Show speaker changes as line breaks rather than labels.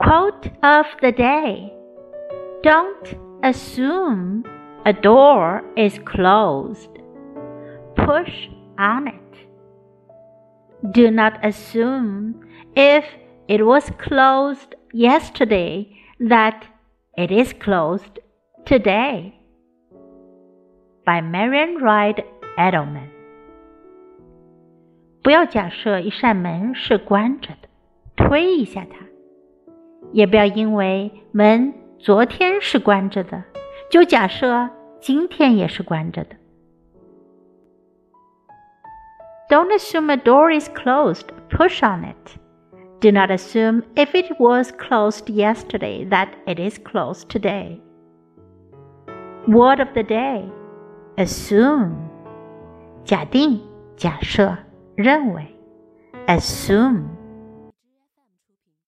Quote of the day Don't assume a door is closed. Push on it. Do not assume if it was closed yesterday that it is closed today. By Marian Wright Edelman。不要假设一扇门是关着的。推一下它；也不要因为门昨天是关着的，就假设今天也是关着的。Don't assume a door is closed, push on it. Do not assume if it was closed yesterday that it is closed today. Word of the day assume 假定、假设、认为 assume